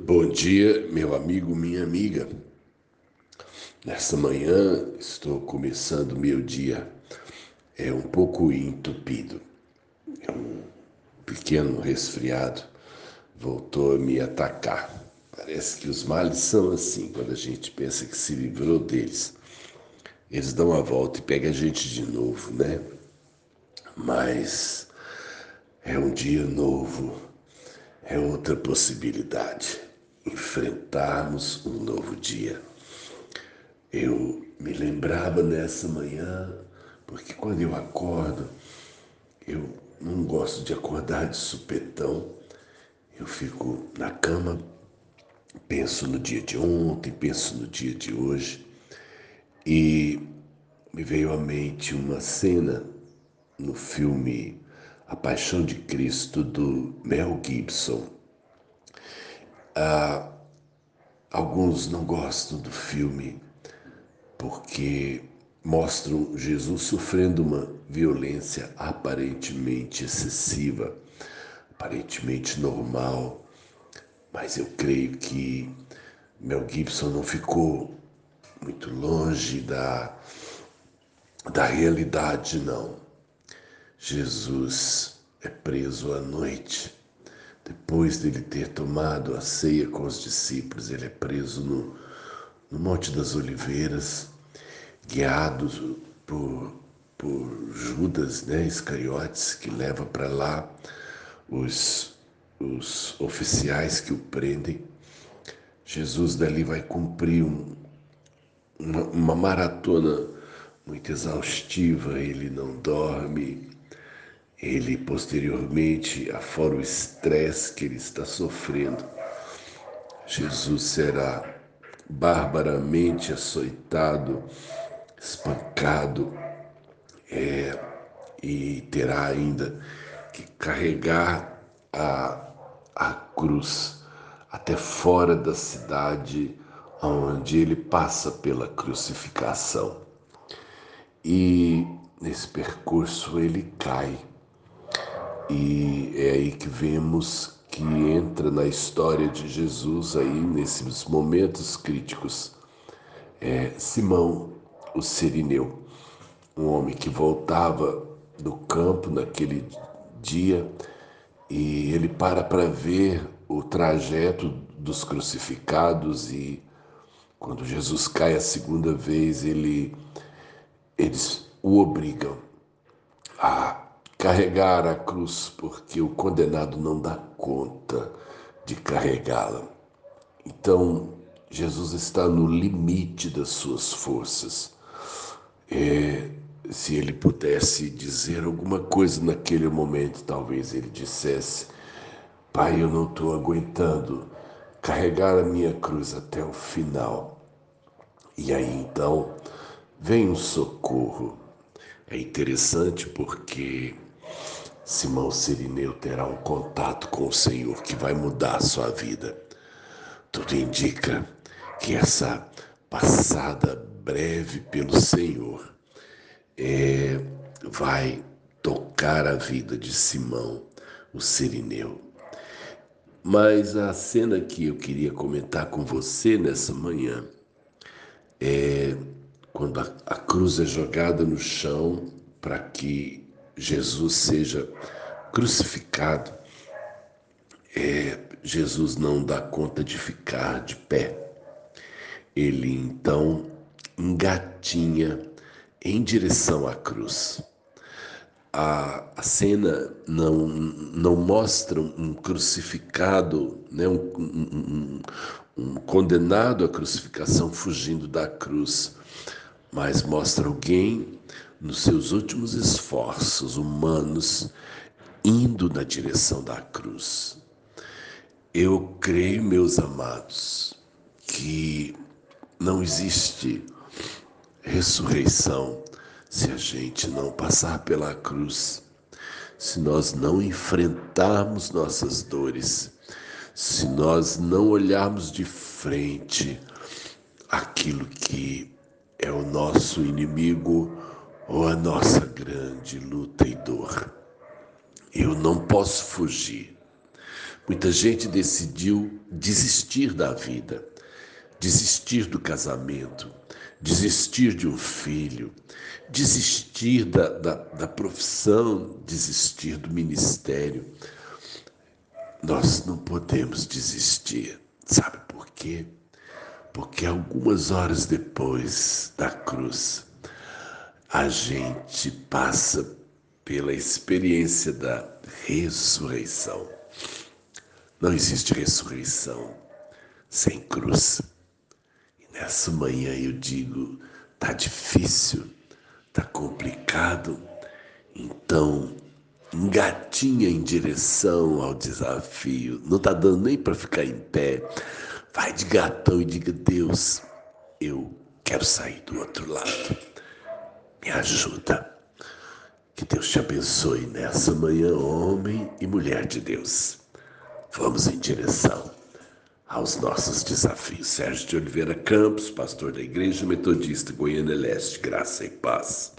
Bom dia, meu amigo, minha amiga. Nesta manhã estou começando meu dia é um pouco entupido. É um pequeno resfriado voltou a me atacar. Parece que os males são assim, quando a gente pensa que se livrou deles. Eles dão a volta e pegam a gente de novo, né? Mas é um dia novo, é outra possibilidade enfrentarmos um novo dia. Eu me lembrava nessa manhã, porque quando eu acordo, eu não gosto de acordar de supetão. Eu fico na cama, penso no dia de ontem, penso no dia de hoje, e me veio à mente uma cena no filme A Paixão de Cristo do Mel Gibson. Ah, alguns não gostam do filme porque mostram Jesus sofrendo uma violência aparentemente excessiva, aparentemente normal, mas eu creio que Mel Gibson não ficou muito longe da, da realidade, não. Jesus é preso à noite depois dele ter tomado a ceia com os discípulos, ele é preso no, no Monte das Oliveiras, guiado por, por Judas né, Iscariotes, que leva para lá os, os oficiais que o prendem. Jesus dali vai cumprir um, uma, uma maratona muito exaustiva, ele não dorme, ele posteriormente, afora o estresse que ele está sofrendo, Jesus será barbaramente açoitado, espancado é, e terá ainda que carregar a, a cruz até fora da cidade onde ele passa pela crucificação. E nesse percurso ele cai e é aí que vemos que entra na história de Jesus aí nesses momentos críticos é Simão, o Sirineu, um homem que voltava do campo naquele dia e ele para para ver o trajeto dos crucificados e quando Jesus cai a segunda vez ele eles o obrigam carregar a cruz, porque o condenado não dá conta de carregá-la. Então, Jesus está no limite das suas forças. É, se ele pudesse dizer alguma coisa naquele momento, talvez ele dissesse: Pai, eu não estou aguentando carregar a minha cruz até o final. E aí então vem um socorro. É interessante porque Simão Sirineu terá um contato com o Senhor que vai mudar a sua vida. Tudo indica que essa passada breve pelo Senhor é, vai tocar a vida de Simão, o Sirineu. Mas a cena que eu queria comentar com você nessa manhã é quando a, a cruz é jogada no chão para que Jesus seja crucificado, é, Jesus não dá conta de ficar de pé. Ele então engatinha em direção à cruz. A, a cena não, não mostra um crucificado, né, um, um, um condenado à crucificação fugindo da cruz, mas mostra alguém nos seus últimos esforços humanos, indo na direção da cruz. Eu creio, meus amados, que não existe ressurreição se a gente não passar pela cruz, se nós não enfrentarmos nossas dores, se nós não olharmos de frente aquilo que é o nosso inimigo ou a nossa grande luta e dor. Eu não posso fugir, Muita gente decidiu desistir da vida, desistir do casamento, desistir de um filho, desistir da, da, da profissão, desistir do ministério. Nós não podemos desistir. Sabe por quê? Porque algumas horas depois da cruz, a gente passa pela experiência da ressurreição. Não existe ressurreição sem cruz. E nessa manhã eu digo, tá difícil, tá complicado. Então, engatinha em direção ao desafio. Não tá dando nem para ficar em pé. Vai de gatão e diga: Deus, eu quero sair do outro lado. Me ajuda. Que Deus te abençoe nessa manhã, homem e mulher de Deus. Vamos em direção aos nossos desafios. Sérgio de Oliveira Campos, pastor da Igreja Metodista Goiânia Leste, graça e paz.